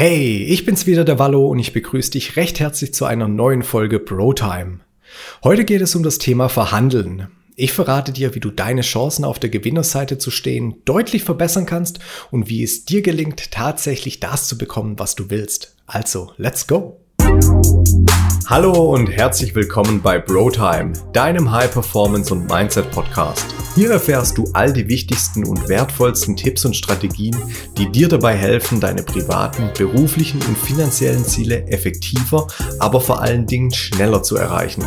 Hey, ich bin's wieder, der Wallo, und ich begrüße dich recht herzlich zu einer neuen Folge Bro Time. Heute geht es um das Thema Verhandeln. Ich verrate dir, wie du deine Chancen auf der Gewinnerseite zu stehen deutlich verbessern kannst und wie es dir gelingt, tatsächlich das zu bekommen, was du willst. Also, let's go! Hallo und herzlich willkommen bei BroTime, deinem High Performance und Mindset Podcast. Hier erfährst du all die wichtigsten und wertvollsten Tipps und Strategien, die dir dabei helfen, deine privaten, beruflichen und finanziellen Ziele effektiver, aber vor allen Dingen schneller zu erreichen.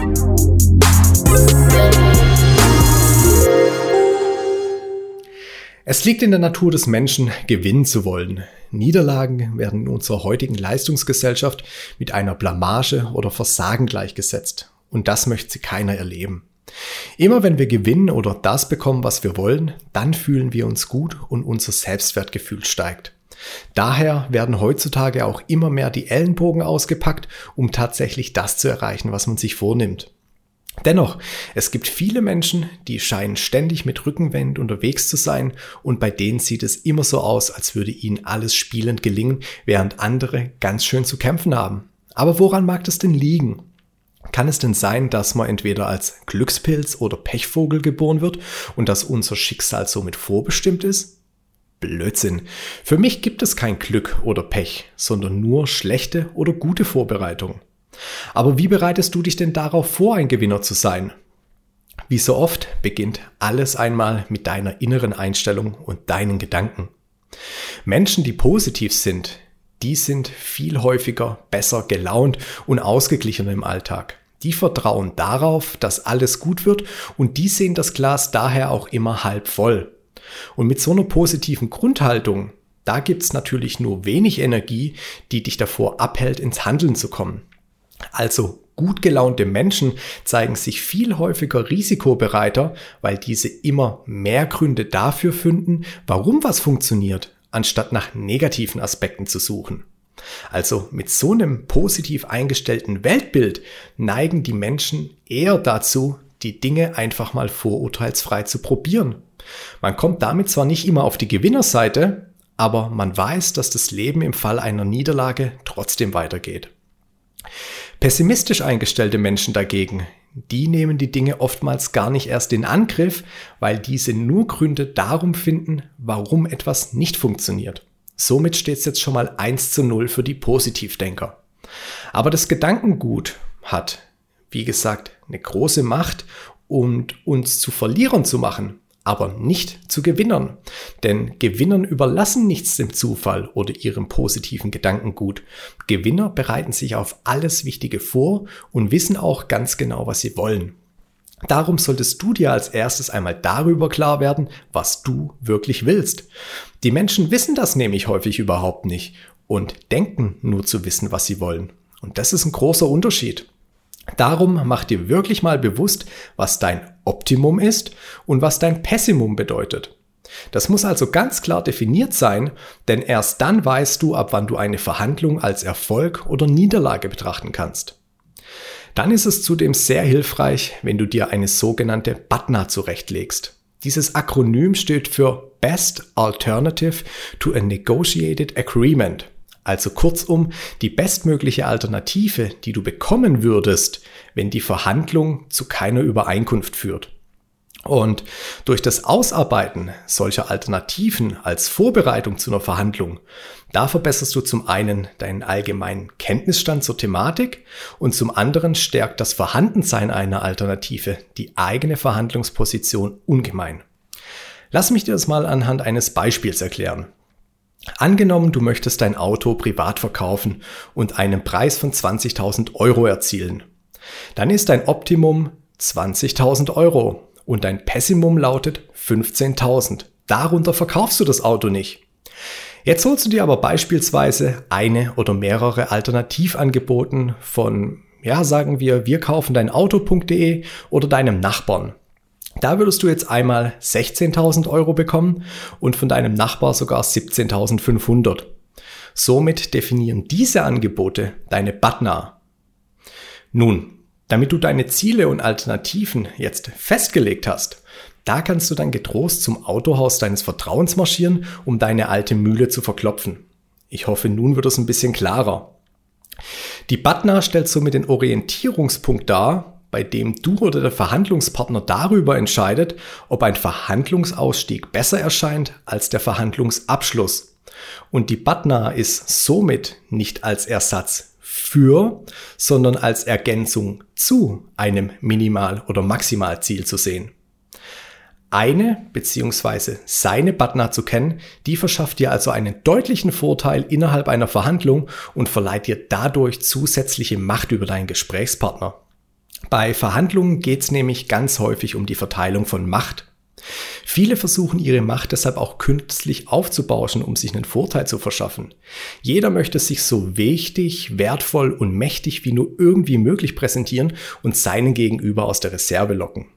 Es liegt in der Natur des Menschen, gewinnen zu wollen. Niederlagen werden in unserer heutigen Leistungsgesellschaft mit einer Blamage oder Versagen gleichgesetzt. Und das möchte sie keiner erleben. Immer wenn wir gewinnen oder das bekommen, was wir wollen, dann fühlen wir uns gut und unser Selbstwertgefühl steigt. Daher werden heutzutage auch immer mehr die Ellenbogen ausgepackt, um tatsächlich das zu erreichen, was man sich vornimmt. Dennoch, es gibt viele Menschen, die scheinen ständig mit Rückenwind unterwegs zu sein und bei denen sieht es immer so aus, als würde ihnen alles spielend gelingen, während andere ganz schön zu kämpfen haben. Aber woran mag das denn liegen? Kann es denn sein, dass man entweder als Glückspilz oder Pechvogel geboren wird und dass unser Schicksal somit vorbestimmt ist? Blödsinn. Für mich gibt es kein Glück oder Pech, sondern nur schlechte oder gute Vorbereitung. Aber wie bereitest du dich denn darauf vor, ein Gewinner zu sein? Wie so oft beginnt alles einmal mit deiner inneren Einstellung und deinen Gedanken. Menschen, die positiv sind, die sind viel häufiger besser gelaunt und ausgeglichener im Alltag. Die vertrauen darauf, dass alles gut wird und die sehen das Glas daher auch immer halb voll. Und mit so einer positiven Grundhaltung, da gibt's natürlich nur wenig Energie, die dich davor abhält, ins Handeln zu kommen. Also gut gelaunte Menschen zeigen sich viel häufiger risikobereiter, weil diese immer mehr Gründe dafür finden, warum was funktioniert, anstatt nach negativen Aspekten zu suchen. Also mit so einem positiv eingestellten Weltbild neigen die Menschen eher dazu, die Dinge einfach mal vorurteilsfrei zu probieren. Man kommt damit zwar nicht immer auf die Gewinnerseite, aber man weiß, dass das Leben im Fall einer Niederlage trotzdem weitergeht. Pessimistisch eingestellte Menschen dagegen, die nehmen die Dinge oftmals gar nicht erst in Angriff, weil diese nur Gründe darum finden, warum etwas nicht funktioniert. Somit steht es jetzt schon mal 1 zu 0 für die Positivdenker. Aber das Gedankengut hat, wie gesagt, eine große Macht und uns zu Verlierern zu machen aber nicht zu Gewinnern. Denn Gewinnern überlassen nichts dem Zufall oder ihrem positiven Gedankengut. Gewinner bereiten sich auf alles Wichtige vor und wissen auch ganz genau, was sie wollen. Darum solltest du dir als erstes einmal darüber klar werden, was du wirklich willst. Die Menschen wissen das nämlich häufig überhaupt nicht und denken nur zu wissen, was sie wollen. Und das ist ein großer Unterschied. Darum mach dir wirklich mal bewusst, was dein Optimum ist und was dein Pessimum bedeutet. Das muss also ganz klar definiert sein, denn erst dann weißt du, ab wann du eine Verhandlung als Erfolg oder Niederlage betrachten kannst. Dann ist es zudem sehr hilfreich, wenn du dir eine sogenannte BATNA zurechtlegst. Dieses Akronym steht für Best Alternative to a Negotiated Agreement. Also kurzum, die bestmögliche Alternative, die du bekommen würdest, wenn die Verhandlung zu keiner Übereinkunft führt. Und durch das Ausarbeiten solcher Alternativen als Vorbereitung zu einer Verhandlung, da verbesserst du zum einen deinen allgemeinen Kenntnisstand zur Thematik und zum anderen stärkt das Vorhandensein einer Alternative die eigene Verhandlungsposition ungemein. Lass mich dir das mal anhand eines Beispiels erklären. Angenommen, du möchtest dein Auto privat verkaufen und einen Preis von 20.000 Euro erzielen. Dann ist dein Optimum 20.000 Euro und dein Pessimum lautet 15.000. Darunter verkaufst du das Auto nicht. Jetzt holst du dir aber beispielsweise eine oder mehrere Alternativangeboten von, ja, sagen wir, wir kaufen dein Auto.de oder deinem Nachbarn. Da würdest du jetzt einmal 16.000 Euro bekommen und von deinem Nachbar sogar 17.500. Somit definieren diese Angebote deine Batna. Nun, damit du deine Ziele und Alternativen jetzt festgelegt hast, da kannst du dann getrost zum Autohaus deines Vertrauens marschieren, um deine alte Mühle zu verklopfen. Ich hoffe, nun wird es ein bisschen klarer. Die BATNA stellt somit den Orientierungspunkt dar, bei dem du oder der Verhandlungspartner darüber entscheidet, ob ein Verhandlungsausstieg besser erscheint als der Verhandlungsabschluss. Und die BATNA ist somit nicht als Ersatz für, sondern als Ergänzung zu einem Minimal- oder Maximalziel zu sehen. Eine bzw. seine Partner zu kennen, die verschafft dir also einen deutlichen Vorteil innerhalb einer Verhandlung und verleiht dir dadurch zusätzliche Macht über deinen Gesprächspartner. Bei Verhandlungen geht es nämlich ganz häufig um die Verteilung von Macht. Viele versuchen ihre Macht deshalb auch künstlich aufzubauschen, um sich einen Vorteil zu verschaffen. Jeder möchte sich so wichtig, wertvoll und mächtig wie nur irgendwie möglich präsentieren und seinen Gegenüber aus der Reserve locken.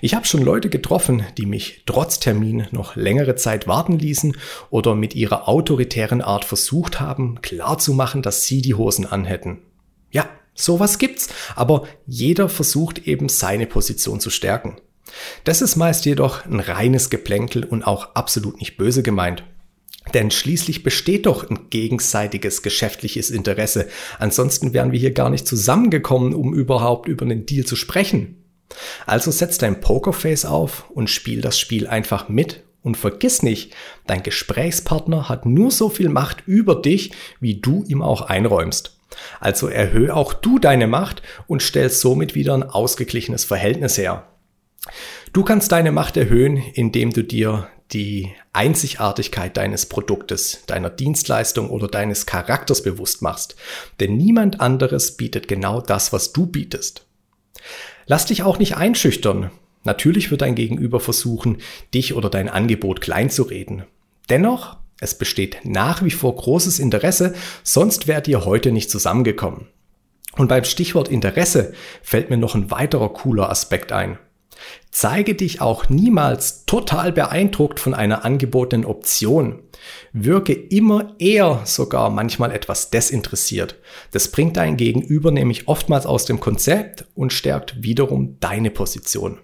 Ich habe schon Leute getroffen, die mich trotz Termin noch längere Zeit warten ließen oder mit ihrer autoritären Art versucht haben, klarzumachen, dass sie die Hosen anhätten. Ja, sowas gibt's, aber jeder versucht eben seine Position zu stärken. Das ist meist jedoch ein reines Geplänkel und auch absolut nicht böse gemeint. Denn schließlich besteht doch ein gegenseitiges geschäftliches Interesse. Ansonsten wären wir hier gar nicht zusammengekommen, um überhaupt über einen Deal zu sprechen. Also setz dein Pokerface auf und spiel das Spiel einfach mit und vergiss nicht, dein Gesprächspartner hat nur so viel Macht über dich, wie du ihm auch einräumst. Also erhöhe auch du deine Macht und stell somit wieder ein ausgeglichenes Verhältnis her. Du kannst deine Macht erhöhen, indem du dir die Einzigartigkeit deines Produktes, deiner Dienstleistung oder deines Charakters bewusst machst. Denn niemand anderes bietet genau das, was du bietest. Lass dich auch nicht einschüchtern. Natürlich wird dein Gegenüber versuchen, dich oder dein Angebot kleinzureden. Dennoch, es besteht nach wie vor großes Interesse, sonst wärt ihr heute nicht zusammengekommen. Und beim Stichwort Interesse fällt mir noch ein weiterer cooler Aspekt ein. Zeige dich auch niemals total beeindruckt von einer angebotenen Option. Wirke immer eher sogar manchmal etwas desinteressiert. Das bringt dein Gegenüber nämlich oftmals aus dem Konzept und stärkt wiederum deine Position.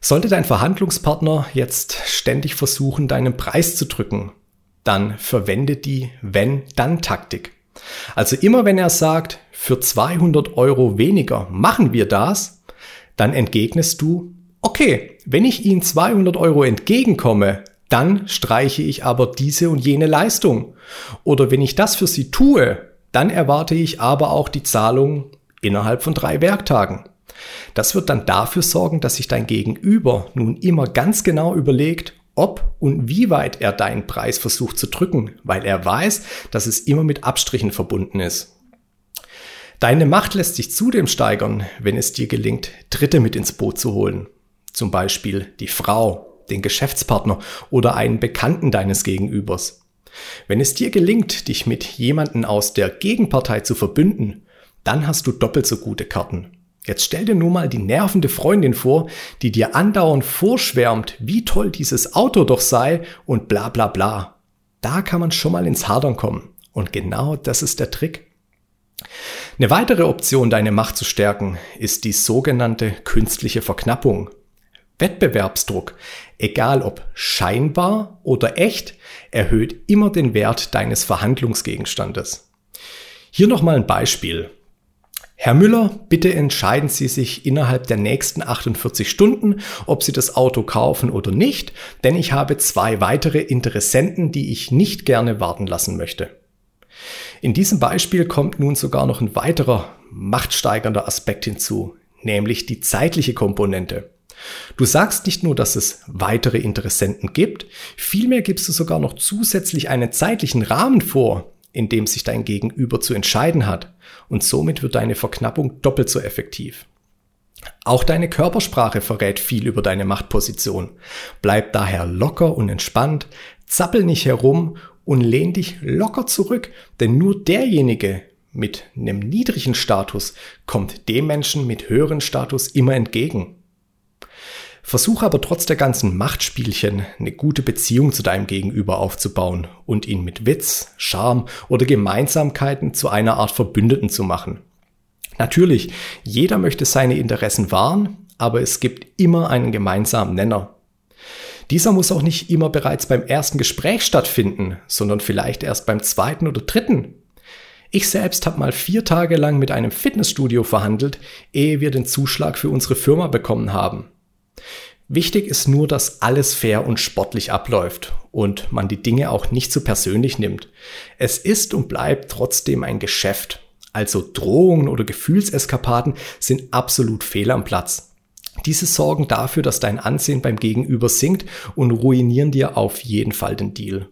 Sollte dein Verhandlungspartner jetzt ständig versuchen, deinen Preis zu drücken, dann verwende die Wenn-Dann-Taktik. Also immer wenn er sagt, für 200 Euro weniger machen wir das, dann entgegnest du, okay, wenn ich Ihnen 200 Euro entgegenkomme, dann streiche ich aber diese und jene Leistung. Oder wenn ich das für Sie tue, dann erwarte ich aber auch die Zahlung innerhalb von drei Werktagen. Das wird dann dafür sorgen, dass sich dein Gegenüber nun immer ganz genau überlegt, ob und wie weit er deinen Preis versucht zu drücken, weil er weiß, dass es immer mit Abstrichen verbunden ist. Deine Macht lässt sich zudem steigern, wenn es dir gelingt, Dritte mit ins Boot zu holen. Zum Beispiel die Frau, den Geschäftspartner oder einen Bekannten deines Gegenübers. Wenn es dir gelingt, dich mit jemanden aus der Gegenpartei zu verbünden, dann hast du doppelt so gute Karten. Jetzt stell dir nur mal die nervende Freundin vor, die dir andauernd vorschwärmt, wie toll dieses Auto doch sei und bla bla bla. Da kann man schon mal ins Hadern kommen. Und genau das ist der Trick. Eine weitere Option, deine Macht zu stärken, ist die sogenannte künstliche Verknappung. Wettbewerbsdruck, egal ob scheinbar oder echt, erhöht immer den Wert deines Verhandlungsgegenstandes. Hier nochmal ein Beispiel. Herr Müller, bitte entscheiden Sie sich innerhalb der nächsten 48 Stunden, ob Sie das Auto kaufen oder nicht, denn ich habe zwei weitere Interessenten, die ich nicht gerne warten lassen möchte. In diesem Beispiel kommt nun sogar noch ein weiterer machtsteigernder Aspekt hinzu, nämlich die zeitliche Komponente. Du sagst nicht nur, dass es weitere Interessenten gibt, vielmehr gibst du sogar noch zusätzlich einen zeitlichen Rahmen vor, in dem sich dein Gegenüber zu entscheiden hat. Und somit wird deine Verknappung doppelt so effektiv. Auch deine Körpersprache verrät viel über deine Machtposition. Bleib daher locker und entspannt, zappel nicht herum und lehn dich locker zurück, denn nur derjenige mit einem niedrigen Status kommt dem Menschen mit höheren Status immer entgegen. Versuche aber trotz der ganzen Machtspielchen eine gute Beziehung zu deinem Gegenüber aufzubauen und ihn mit Witz, Charme oder Gemeinsamkeiten zu einer Art Verbündeten zu machen. Natürlich, jeder möchte seine Interessen wahren, aber es gibt immer einen gemeinsamen Nenner. Dieser muss auch nicht immer bereits beim ersten Gespräch stattfinden, sondern vielleicht erst beim zweiten oder dritten. Ich selbst habe mal vier Tage lang mit einem Fitnessstudio verhandelt, ehe wir den Zuschlag für unsere Firma bekommen haben. Wichtig ist nur, dass alles fair und sportlich abläuft und man die Dinge auch nicht zu so persönlich nimmt. Es ist und bleibt trotzdem ein Geschäft. Also Drohungen oder Gefühlseskapaden sind absolut fehl am Platz. Diese sorgen dafür, dass dein Ansehen beim Gegenüber sinkt und ruinieren dir auf jeden Fall den Deal.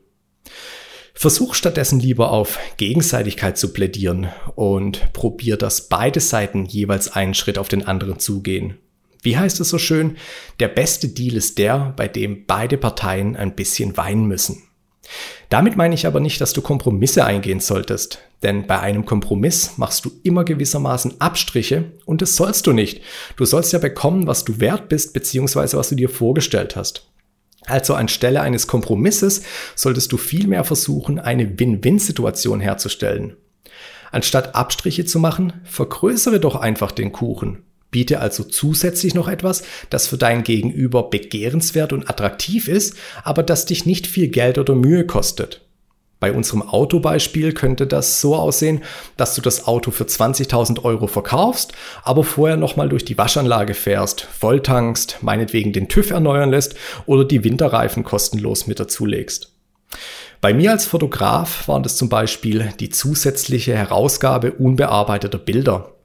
Versuch stattdessen lieber auf Gegenseitigkeit zu plädieren und probier, dass beide Seiten jeweils einen Schritt auf den anderen zugehen. Wie heißt es so schön? Der beste Deal ist der, bei dem beide Parteien ein bisschen weinen müssen. Damit meine ich aber nicht, dass du Kompromisse eingehen solltest, denn bei einem Kompromiss machst du immer gewissermaßen Abstriche und das sollst du nicht. Du sollst ja bekommen, was du wert bist bzw. was du dir vorgestellt hast. Also anstelle eines Kompromisses solltest du vielmehr versuchen, eine Win-Win-Situation herzustellen. Anstatt Abstriche zu machen, vergrößere doch einfach den Kuchen. Biete also zusätzlich noch etwas, das für dein Gegenüber begehrenswert und attraktiv ist, aber das dich nicht viel Geld oder Mühe kostet. Bei unserem Autobeispiel könnte das so aussehen, dass du das Auto für 20.000 Euro verkaufst, aber vorher nochmal durch die Waschanlage fährst, volltankst, meinetwegen den TÜV erneuern lässt oder die Winterreifen kostenlos mit dazulegst. Bei mir als Fotograf waren das zum Beispiel die zusätzliche Herausgabe unbearbeiteter Bilder.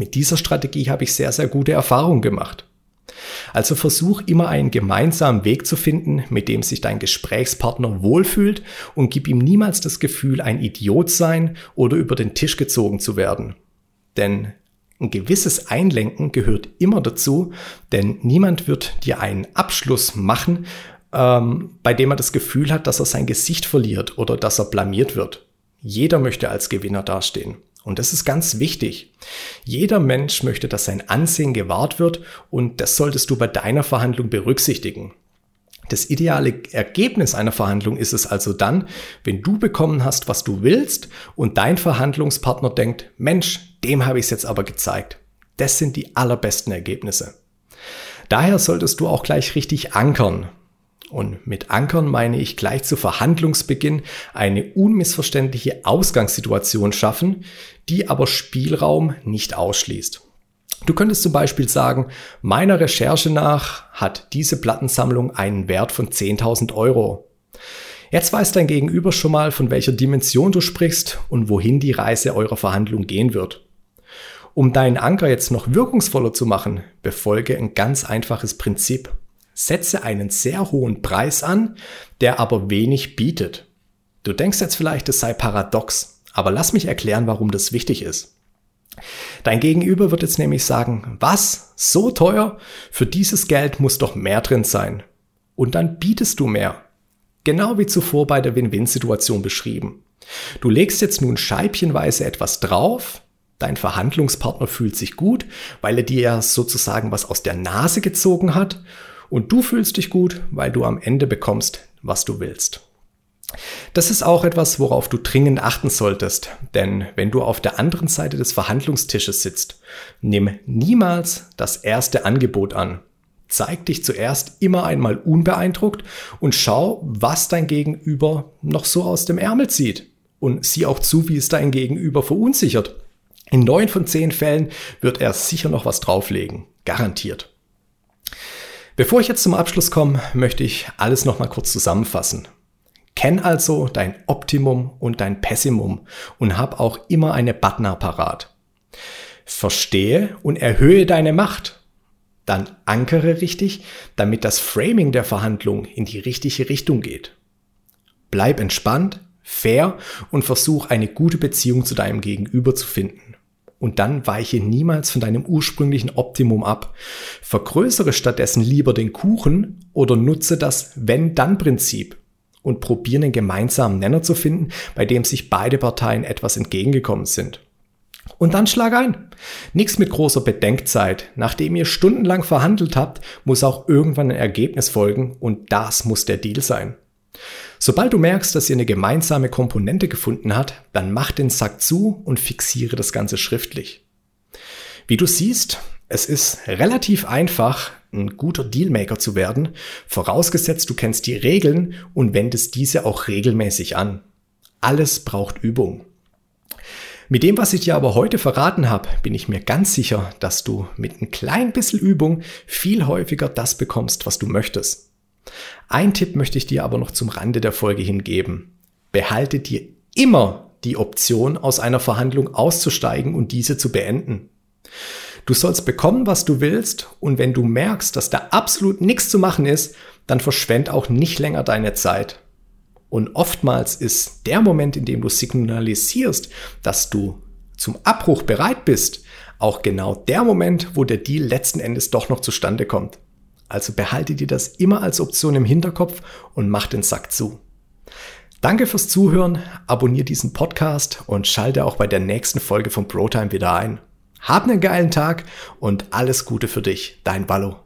Mit dieser Strategie habe ich sehr, sehr gute Erfahrungen gemacht. Also versuch immer einen gemeinsamen Weg zu finden, mit dem sich dein Gesprächspartner wohlfühlt und gib ihm niemals das Gefühl, ein Idiot sein oder über den Tisch gezogen zu werden. Denn ein gewisses Einlenken gehört immer dazu, denn niemand wird dir einen Abschluss machen, ähm, bei dem er das Gefühl hat, dass er sein Gesicht verliert oder dass er blamiert wird. Jeder möchte als Gewinner dastehen. Und das ist ganz wichtig. Jeder Mensch möchte, dass sein Ansehen gewahrt wird und das solltest du bei deiner Verhandlung berücksichtigen. Das ideale Ergebnis einer Verhandlung ist es also dann, wenn du bekommen hast, was du willst und dein Verhandlungspartner denkt, Mensch, dem habe ich es jetzt aber gezeigt. Das sind die allerbesten Ergebnisse. Daher solltest du auch gleich richtig ankern. Und mit Ankern meine ich gleich zu Verhandlungsbeginn eine unmissverständliche Ausgangssituation schaffen, die aber Spielraum nicht ausschließt. Du könntest zum Beispiel sagen, meiner Recherche nach hat diese Plattensammlung einen Wert von 10.000 Euro. Jetzt weiß dein Gegenüber schon mal, von welcher Dimension du sprichst und wohin die Reise eurer Verhandlung gehen wird. Um deinen Anker jetzt noch wirkungsvoller zu machen, befolge ein ganz einfaches Prinzip setze einen sehr hohen Preis an, der aber wenig bietet. Du denkst jetzt vielleicht, es sei paradox, aber lass mich erklären, warum das wichtig ist. Dein Gegenüber wird jetzt nämlich sagen, was? So teuer? Für dieses Geld muss doch mehr drin sein. Und dann bietest du mehr. Genau wie zuvor bei der Win-Win-Situation beschrieben. Du legst jetzt nun scheibchenweise etwas drauf, dein Verhandlungspartner fühlt sich gut, weil er dir ja sozusagen was aus der Nase gezogen hat und du fühlst dich gut, weil du am Ende bekommst, was du willst. Das ist auch etwas, worauf du dringend achten solltest, denn wenn du auf der anderen Seite des Verhandlungstisches sitzt, nimm niemals das erste Angebot an. Zeig dich zuerst immer einmal unbeeindruckt und schau, was dein Gegenüber noch so aus dem Ärmel zieht. Und sieh auch zu, wie es dein Gegenüber verunsichert. In neun von zehn Fällen wird er sicher noch was drauflegen. Garantiert. Bevor ich jetzt zum Abschluss komme, möchte ich alles nochmal kurz zusammenfassen. Kenn also dein Optimum und dein Pessimum und hab auch immer eine Butner parat. Verstehe und erhöhe deine Macht. Dann ankere richtig, damit das Framing der Verhandlung in die richtige Richtung geht. Bleib entspannt, fair und versuch eine gute Beziehung zu deinem Gegenüber zu finden und dann weiche niemals von deinem ursprünglichen Optimum ab. Vergrößere stattdessen lieber den Kuchen oder nutze das Wenn-Dann-Prinzip und probiere einen gemeinsamen Nenner zu finden, bei dem sich beide Parteien etwas entgegengekommen sind. Und dann schlag ein. Nichts mit großer Bedenkzeit. Nachdem ihr stundenlang verhandelt habt, muss auch irgendwann ein Ergebnis folgen und das muss der Deal sein. Sobald du merkst, dass ihr eine gemeinsame Komponente gefunden hat, dann mach den Sack zu und fixiere das Ganze schriftlich. Wie du siehst, es ist relativ einfach, ein guter Dealmaker zu werden, vorausgesetzt du kennst die Regeln und wendest diese auch regelmäßig an. Alles braucht Übung. Mit dem, was ich dir aber heute verraten habe, bin ich mir ganz sicher, dass du mit ein klein bisschen Übung viel häufiger das bekommst, was du möchtest. Ein Tipp möchte ich dir aber noch zum Rande der Folge hingeben. Behalte dir immer die Option, aus einer Verhandlung auszusteigen und diese zu beenden. Du sollst bekommen, was du willst und wenn du merkst, dass da absolut nichts zu machen ist, dann verschwend auch nicht länger deine Zeit. Und oftmals ist der Moment, in dem du signalisierst, dass du zum Abbruch bereit bist, auch genau der Moment, wo der Deal letzten Endes doch noch zustande kommt. Also behalte dir das immer als Option im Hinterkopf und mach den Sack zu. Danke fürs Zuhören, abonniere diesen Podcast und schalte auch bei der nächsten Folge von ProTime wieder ein. Hab einen geilen Tag und alles Gute für dich, dein Ballo.